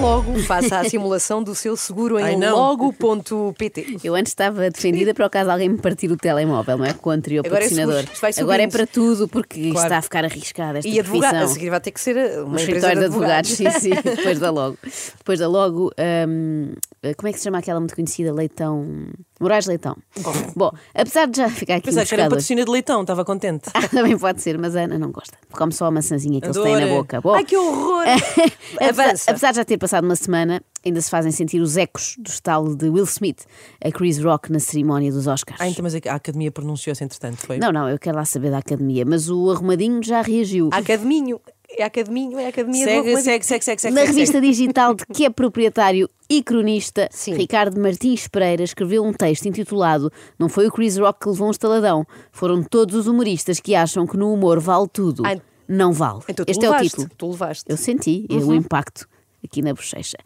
Logo, faça a simulação do seu seguro em logo.pt. Eu antes estava defendida para o caso de alguém me partir o telemóvel, não é? Com o anterior Agora é patrocinador. seguro, isto vai Agora é subindo. para tudo, porque isto Claro. está a ficar arriscado. Esta E advogado, a profissão. seguir vai ter que ser uh, uma Um empresa escritório de advogados, sim, advogados. sim, depois da logo. Depois da logo, hum, como é que se chama aquela muito conhecida? Leitão. Moraes Leitão. Bom, apesar de já ficar aqui Pensava que era patrocínio de leitão, estava contente. Ah, também pode ser, mas a Ana não gosta. Come só a maçãzinha que eles têm na Adoro. boca. Bom, Ai, que horror! apesar, apesar de já ter passado uma semana, ainda se fazem sentir os ecos do estalo de Will Smith a Chris Rock na cerimónia dos Oscars. Ah, então, mas a academia pronunciou-se entretanto, foi? Não, não, eu quero lá saber da academia, mas o arrumadinho já reagiu. Academinho. É Academinho, é a Academia do Segue, Arrumadinho. segue, segue, segue, segue. Na segue, revista digital de que é proprietário e cronista, Sim. Ricardo Martins Pereira escreveu um texto intitulado Não foi o Chris Rock que levou um estaladão, foram todos os humoristas que acham que no humor vale tudo. Ai. Não vale. Então tu este é o levaste, título. Tu levaste. Eu senti é o impacto aqui na bochecha.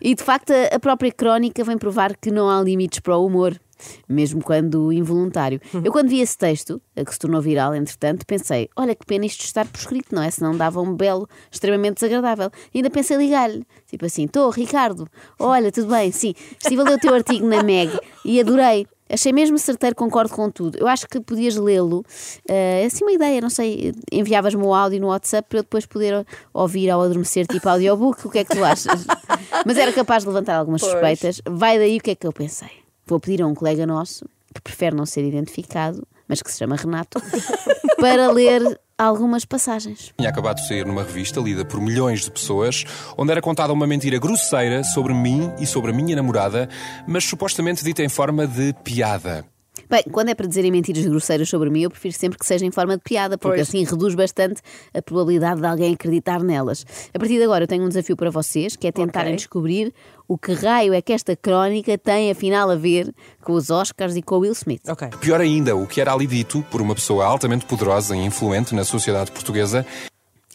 E de facto, a- a própria crónica vem provar que não há limites para o humor, mesmo quando involuntário. Eu, quando vi esse texto, que se tornou viral, entretanto, pensei: olha que pena isto estar por escrito, não é? Senão dava um belo, extremamente desagradável. E ainda pensei ligar-lhe, tipo assim: estou, Ricardo, olha, tudo bem, sim, estive a ler o teu artigo na Meg e adorei. Achei mesmo certeiro, concordo com tudo. Eu acho que podias lê-lo. eh, assim, uma ideia, não sei. Enviavas-me o áudio no WhatsApp para eu depois poder ouvir ao adormecer, tipo audiobook. O que é que tu achas? Mas era capaz de levantar algumas Pois. suspeitas. Vai daí o que é que eu pensei. Vou pedir a um colega nosso, que prefere não ser identificado, mas que se chama Renato, para ler algumas passagens. Tinha acabado de sair numa revista lida por milhões de pessoas, onde era contada uma mentira grosseira sobre mim e sobre a minha namorada, mas supostamente dita em forma de piada. Bem, quando é para dizerem mentiras grosseiras sobre mim, eu prefiro sempre que seja em forma de piada, porque Pois. assim reduz bastante a probabilidade de alguém acreditar nelas. A partir de agora, eu tenho um desafio para vocês, que é tentarem Ok. descobrir o que raio é que esta crónica tem afinal a ver com os Oscars e com o Will Smith. Ok. Pior ainda, o que era ali dito por uma pessoa altamente poderosa e influente na sociedade portuguesa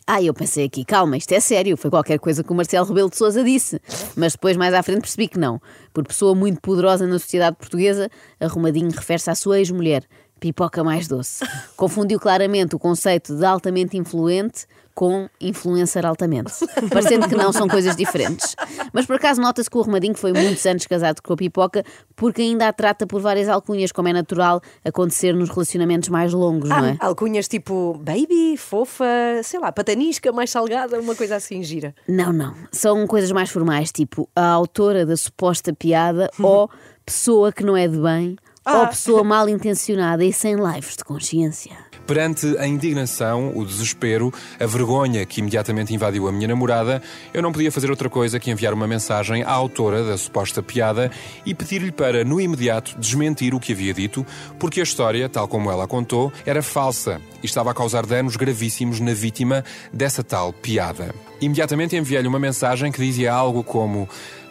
Ah, eu pensei aqui, calma, isto é sério, foi qualquer coisa que o Marcelo Rebelo de Sousa disse. Mas depois, mais à frente, percebi que não. Por pessoa muito poderosa na sociedade portuguesa, Arrumadinho refere-se à sua ex-mulher, pipoca mais doce. Confundiu claramente o conceito de altamente influente com influencer altamente. Parecendo que não são coisas diferentes. Mas por acaso nota-se que o Arrumadinho foi muitos anos casado com a pipoca, porque ainda a trata por várias alcunhas, como é natural acontecer nos relacionamentos mais longos, não é? Ah, alcunhas tipo baby, fofa, sei lá, patanisca, mais salgada, uma coisa assim gira. Não, não. São coisas mais formais, tipo a autora da suposta piada ou pessoa que não é de bem ou pessoa mal intencionada e sem lives de consciência. Perante a indignação, o desespero, a vergonha que imediatamente invadiu a minha namorada, eu não podia fazer outra coisa que enviar uma mensagem à autora da suposta piada e pedir-lhe para, no imediato, desmentir o que havia dito, porque a história, tal como ela a contou, era falsa e estava a causar danos gravíssimos na vítima dessa tal piada. Imediatamente enviei-lhe uma mensagem que dizia algo como.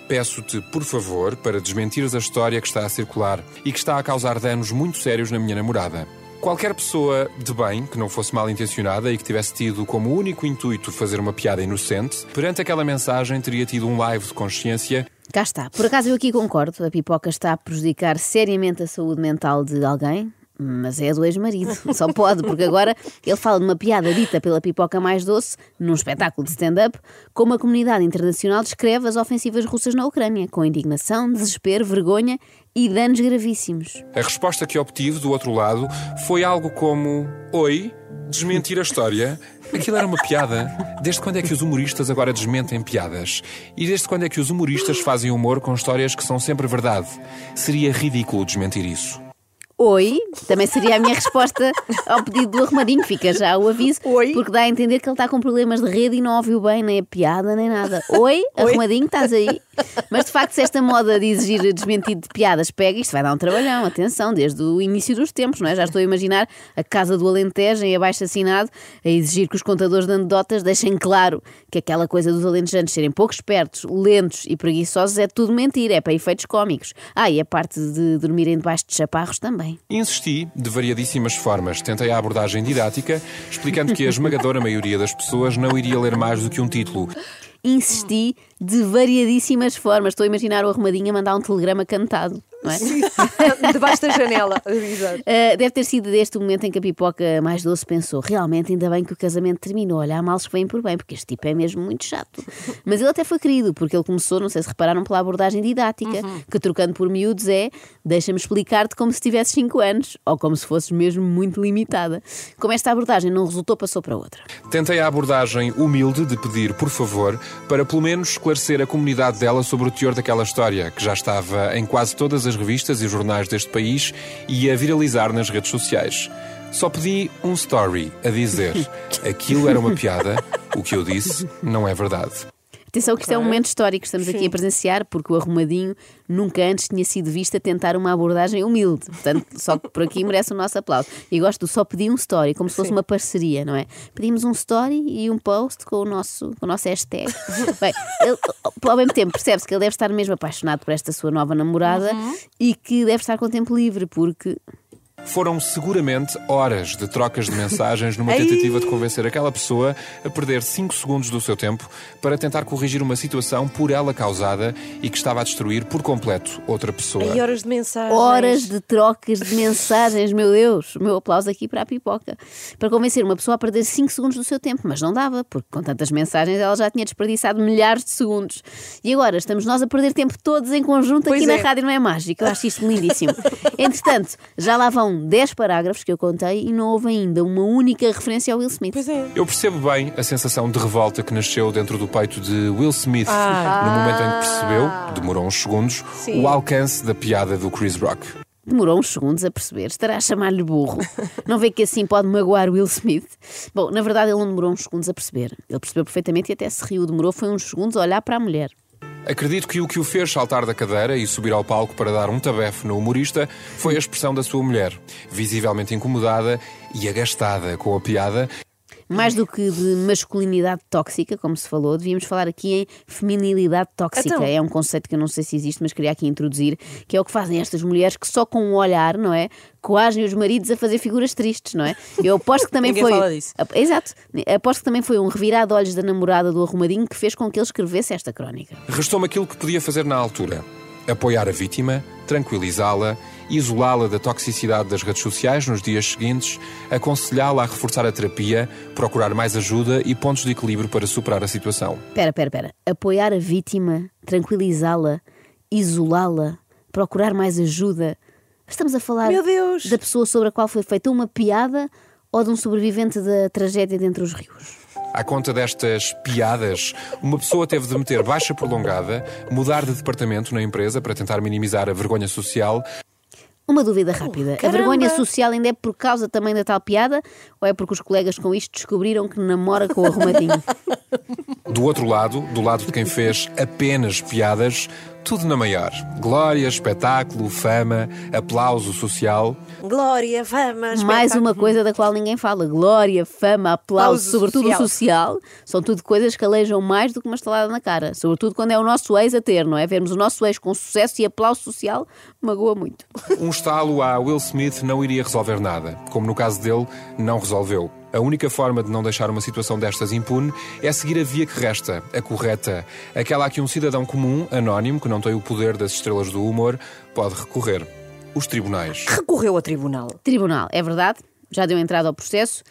Peço-te, por favor, para desmentires a história que está a circular e que está a causar danos muito sérios na minha namorada. Qualquer pessoa de bem, que não fosse mal intencionada e que tivesse tido como único intuito fazer uma piada inocente, perante aquela mensagem teria tido um live de consciência Cá está. Por acaso eu aqui concordo, a pipoca está a prejudicar seriamente a saúde mental de alguém, mas é do ex-marido. Só pode, porque agora ele fala de uma piada dita pela pipoca mais doce, num espetáculo de stand-up, como a comunidade internacional descreve as ofensivas russas na Ucrânia, com indignação, desespero, vergonha e danos gravíssimos. A resposta que obtive do outro lado foi algo como: Oi, desmentir a história? Aquilo era uma piada. Desde quando é que os humoristas agora desmentem piadas? E desde quando é que os humoristas fazem humor com histórias que são sempre verdade? Seria ridículo desmentir isso. Oi, também seria a minha resposta ao pedido do arrumadinho, fica já o aviso, Oi. porque dá a entender que ele está com problemas de rede e não ouviu bem nem a piada nem nada. Oi, arrumadinho, estás aí? Mas de facto, se esta moda de exigir desmentido de piadas pega, isto vai dar um trabalhão, atenção, desde o início dos tempos, não é? Já estou a imaginar a Casa do Alentejo em abaixo assinado a exigir que os contadores de anedotas deixem claro que aquela coisa dos alentejanos serem pouco espertos, lentos e preguiçosos é tudo mentira, é para efeitos cómicos. Ah, e a parte de dormirem debaixo de chaparros também. Insisti de variadíssimas formas. Tentei a abordagem didática, explicando que a esmagadora maioria das pessoas não iria ler mais do que um título. Insisti de variadíssimas formas. Estou a imaginar o arrumadinho a mandar um telegrama cantado. Não é? Debaixo da janela. Uh, deve ter sido deste o momento em que a pipoca mais doce pensou: realmente, ainda bem que o casamento terminou. Olha, há males que vêm por bem, porque este tipo é mesmo muito chato. Mas ele até foi querido, porque ele começou, não sei se repararam, pela abordagem didática, que trocando por miúdos é: deixa-me explicar-te como se tivesses 5 anos, ou como se fosses mesmo muito limitada. Como esta abordagem não resultou, passou para outra. Tentei a abordagem humilde de pedir, por favor, para pelo menos esclarecer a comunidade dela sobre o teor daquela história, que já estava em quase todas as revistas e jornais deste país e a viralizar nas redes sociais. Só pedi um story a dizer aquilo era uma piada, o que eu disse não é verdade. Atenção que isto é um momento histórico que estamos aqui a presenciar, porque o arrumadinho nunca antes tinha sido visto a tentar uma abordagem humilde. Portanto, só que por aqui merece o nosso aplauso. E gosto do só pedir um story, como se fosse uma parceria, não é? Pedimos um story e um post com o nosso, com o nosso hashtag. Bem, ele, ao mesmo tempo percebe-se que ele deve estar mesmo apaixonado por esta sua nova namorada e que deve estar com tempo livre, porque Foram seguramente horas de trocas de mensagens numa tentativa de convencer aquela pessoa a perder 5 segundos do seu tempo para tentar corrigir uma situação por ela causada e que estava a destruir por completo outra pessoa. E horas de mensagens. Horas de trocas de mensagens, meu Deus. O meu aplauso aqui para a pipoca. Para convencer uma pessoa a perder 5 segundos do seu tempo, mas não dava, porque com tantas mensagens ela já tinha desperdiçado milhares de segundos. E agora estamos nós a perder tempo todos em conjunto Pois aqui na é. rádio, não é mágico? Eu acho isto lindíssimo. Entretanto, já lá vão 10 parágrafos que eu contei e não houve ainda uma única referência ao Will Smith. Pois é. Eu percebo bem a sensação de revolta que nasceu dentro do peito de Will Smith no momento em que percebeu, demorou uns segundos, Sim. o alcance da piada do Chris Rock. Demorou uns segundos a perceber. Estará a chamar-lhe burro. Não vê que assim pode magoar Will Smith? Bom, na verdade ele não demorou uns segundos a perceber. Ele percebeu perfeitamente e até se riu. Demorou foi uns segundos a olhar para a mulher. Acredito que o que o fez saltar da cadeira e subir ao palco para dar um tabefe no humorista foi a expressão da sua mulher, visivelmente incomodada e agastada com a piada. Mais do que de masculinidade tóxica, como se falou, devíamos falar aqui em feminilidade tóxica. Então. É um conceito que eu não sei se existe, mas queria aqui introduzir, que é o que fazem estas mulheres que só com um olhar, não é? Coagem os maridos a fazer figuras tristes, não é? Eu aposto que também foi. fala disso. Ap- Exato. Aposto que também foi um revirar de olhos da namorada do arrumadinho que fez com que ele escrevesse esta crónica. Restou-me aquilo que podia fazer na altura: apoiar a vítima, tranquilizá-la, isolá-la da toxicidade das redes sociais nos dias seguintes, aconselhá-la a reforçar a terapia, procurar mais ajuda e pontos de equilíbrio para superar a situação. Pera, pera, pera. Apoiar a vítima, tranquilizá-la, isolá-la, procurar mais ajuda. Estamos a falar Meu Deus! da pessoa sobre a qual foi feita uma piada ou de um sobrevivente da tragédia dentro dos rios? À conta destas piadas, uma pessoa teve de meter baixa prolongada, mudar de departamento na empresa para tentar minimizar a vergonha social, Uma dúvida rápida. a caramba! vergonha social ainda é por causa também da tal piada ou é porque os colegas com isto descobriram que namora com o arrumadinho? Do outro lado, do lado de quem fez apenas piadas, tudo na maior. Glória, espetáculo, fama, aplauso social. Glória, fama, Mais uma coisa da qual ninguém fala: glória, fama, aplauso, Aplauso sobretudo o social. social. São tudo coisas que alejam mais do que uma estalada na cara. Sobretudo quando é o nosso ex a ter, não é? Vermos o nosso ex com sucesso e aplauso social magoa muito. Um estalo a Will Smith não iria resolver nada. Como no caso dele, não resolveu. A única forma de não deixar uma situação destas impune é seguir a via que resta, a correta, aquela a que um cidadão comum, anónimo, que não tem o poder das estrelas do humor, pode recorrer. Os tribunais. Recorreu ao tribunal. Tribunal, é verdade, já deu entrada ao processo.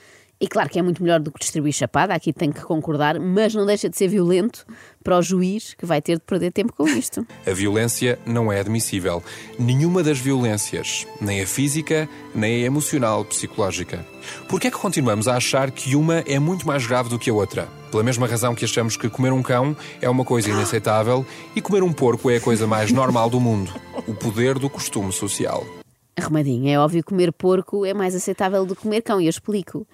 E claro que é muito melhor do que distribuir chapada, aqui tenho que concordar, mas não deixa de ser violento para o juiz que vai ter de perder tempo com isto. A violência não é admissível. Nenhuma das violências, nem a física, nem a emocional, psicológica. Por que é que continuamos a achar que uma é muito mais grave do que a outra? Pela mesma razão que achamos que comer um cão é uma coisa inaceitável e comer um porco é a coisa mais normal do mundo. O poder do costume social. Arrumadinho, é óbvio que comer porco é mais aceitável do que comer cão, e eu explico.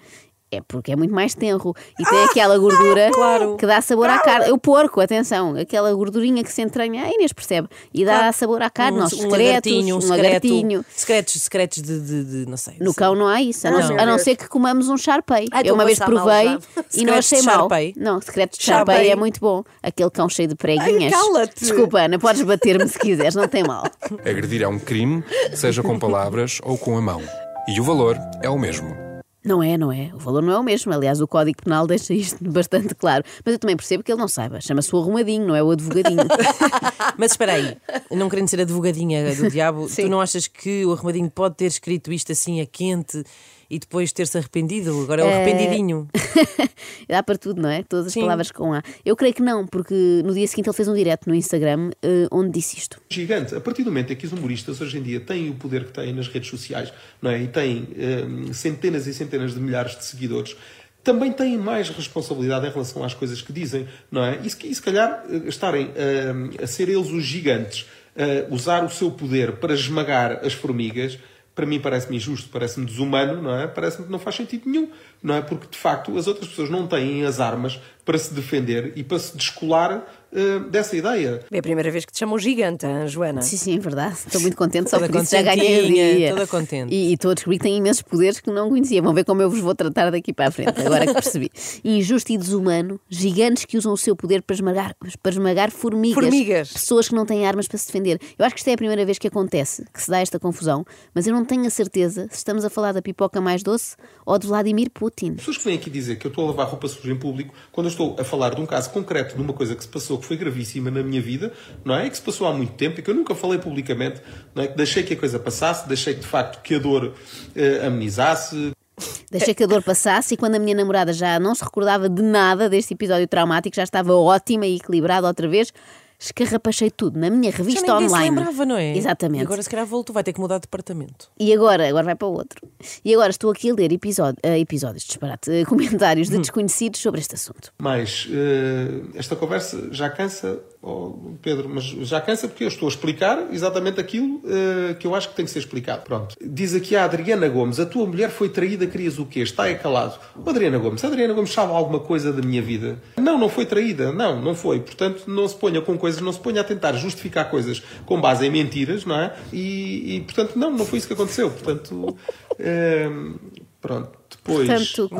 É porque é muito mais tenro e tem aquela gordura Claro. que dá sabor à carne. O porco, atenção, aquela gordurinha que se entranha, a Inês percebe, e dá sabor à carne, aos secretos, lagartinho, um, um secreto, lagartinho. secretos, secretos de, de, de- não sei. No cão não há isso, a não, Não. a não ser que comamos um charpei. Ai, eu uma vez passar mal provei já. e não Secretos achei de mal. Não, secretos de charpei é muito bom. Aquele cão cheio de preguinhas. Ai, cala-te. Desculpa, Ana, podes bater-me se quiseres, não tem mal. Agredir é um crime, seja com palavras ou com a mão. E o valor é o mesmo. Não é, não é. O valor não é o mesmo. Aliás, o Código Penal deixa isto bastante claro. Mas eu também percebo que ele não saiba. Chama-se o arrumadinho, não é o advogadinho. Mas espera aí, não querendo ser advogadinha do diabo, tu não achas que o arrumadinho pode ter escrito isto assim a quente e depois ter-se arrependido? Agora é o arrependidinho. Dá para tudo, não é? Todas as Sim. palavras com A. Eu creio que não, porque no dia seguinte ele fez um direto no Instagram eh, onde disse isto. gigante. A partir do momento em que os humoristas hoje em dia têm o poder que têm nas redes sociais não é? e têm hum, centenas e centenas de milhares de seguidores, também têm mais responsabilidade em relação às coisas que dizem, não é? E se, e se calhar eh, estarem hum, a ser eles os gigantes, a usar o seu poder para esmagar as formigas, para mim parece-me injusto, parece-me desumano, não é? Parece-me que não faz sentido nenhum, não é? Porque de facto as outras pessoas não têm as armas para se defender e para se descolar eh, dessa ideia. É a primeira vez que te chamam gigante, hein, Joana? Sim, sim, é verdade. Estou muito contente, só Toda por isso já ganhei o dia. toda contente. E, e estou a descobrir que tenho imensos poderes que não conhecia. Vão ver como eu vos vou tratar daqui para a frente, agora que percebi. Injusto e desumano, gigantes que usam o seu poder para esmagar, para esmagar formigas. Formigas. Pessoas que não têm armas para se defender. Eu acho que isto é a primeira vez que acontece, que se dá esta confusão, mas eu não tenho a certeza se estamos a falar da pipoca mais doce ou de Vladimir Putin. Pessoas que vêm aqui dizer que eu estou a lavar roupa suja em público, quando eu estou a falar de um caso concreto, de uma coisa que se passou, que foi gravíssima na minha vida, não é? E que se passou há muito tempo e que eu nunca falei publicamente, não é? Que deixei que a coisa passasse, deixei que de facto que a dor eh, amenizasse, Deixei que a dor passasse e quando a minha namorada já não se recordava de nada deste episódio traumático, já estava ótima e equilibrada outra vez, escarrapachei tudo na minha Já revista se online. lembrava, não é? Exatamente. E agora se calhar voltou, vai ter que mudar de departamento. E agora, agora vai para outro. E agora estou aqui a ler episódio, eh, episódios, disparate, eh, comentários de desconhecidos sobre este assunto. Mas eh, esta conversa já cansa, oh, Pedro, mas já cansa porque eu estou a explicar exatamente aquilo eh, que eu acho que tem que ser explicado. Pronto. Diz aqui a Adriana Gomes: a tua mulher foi traída, querias o quê? Está aí calado. Oh, Adriana Gomes, a Adriana Gomes sabe alguma coisa da minha vida? Não, não foi traída. Não, não foi. Portanto, não se ponha com coisas, não se ponha a tentar justificar coisas com base em mentiras, não é? E, e, portanto, não, não foi isso que aconteceu. Portanto, eh, pronto. Depois. Portanto,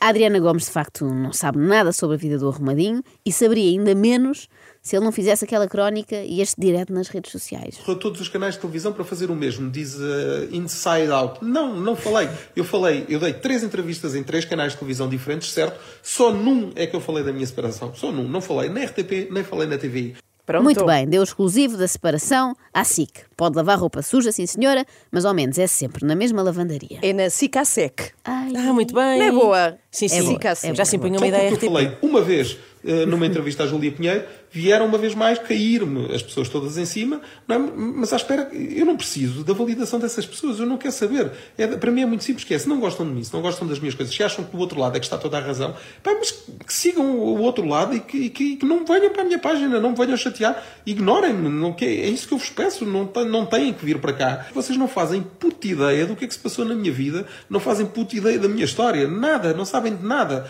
a Adriana Gomes de facto não sabe nada sobre a vida do arrumadinho e saberia ainda menos se ele não fizesse aquela crónica e este direto nas redes sociais. todos os canais de televisão para fazer o mesmo. Diz uh, Inside Out. Não, não falei. Eu falei, eu dei três entrevistas em três canais de televisão diferentes, certo? Só num é que eu falei da minha separação. Só num. Não falei na RTP, nem falei na TVI. Pronto. Muito bem, deu exclusivo da separação à SIC. Pode lavar roupa suja, sim senhora, mas ao menos é sempre na mesma lavandaria. É na Sicasec. Ai, Ah, muito bem. Não é boa? Sim, É sim. boa. É Já se boa. impunha uma ideia porque eu falei uma vez numa entrevista à Júlia Pinheiro, vieram uma vez mais cair-me as pessoas todas em cima, é? mas à espera, eu não preciso da validação dessas pessoas, eu não quero saber. É, para mim é muito simples, que é, se não gostam de mim, se não gostam das minhas coisas, se acham que o outro lado é que está toda a razão, pá, mas que sigam o outro lado e que, que- que não venham para a minha página, não venham chatear, ignorem-me, que, é isso que eu vos peço, não, não têm que vir para cá. Vocês não fazem puta ideia do que é que se passou na minha vida, não fazem puta ideia da minha história, nada, não sabem de nada.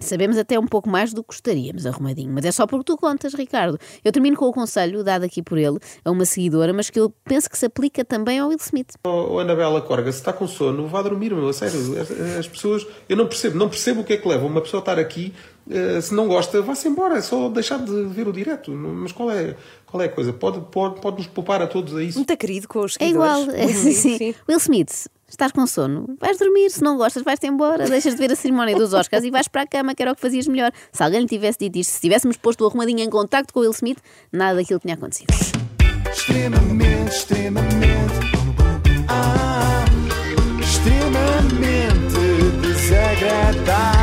Sabemos até um pouco mais do que gostaríamos, arrumadinho, mas é só porque tu contas, Ricardo. Eu termino com o conselho dado aqui por ele a uma seguidora, mas que eu penso que se aplica também ao Will Smith. Oh, Anabela Corga, se está com sono, vá dormir, meu, a sério. As, as pessoas, eu não percebo, não percebo o que é que leva uma pessoa a estar aqui, eh, se não gosta, vá-se embora, é só deixar de ver o direto. Mas qual é, qual é a coisa? Pode, pode, pode nos poupar a todos a isso. Muito querido com os é seguidores. É igual, sim. sim. Will Smith, estás com sono, vais dormir, se não gostas, vais-te embora, deixas de ver a cerimónia dos Oscars e vais para a cama, que era o que fazias melhor. Se alguém lhe tivesse dito isto, se tivéssemos posto o arrumadinho em contacto com o Will Smith, nada daquilo tinha acontecido. Extremamente, extremamente. Ah, extremamente desagradável.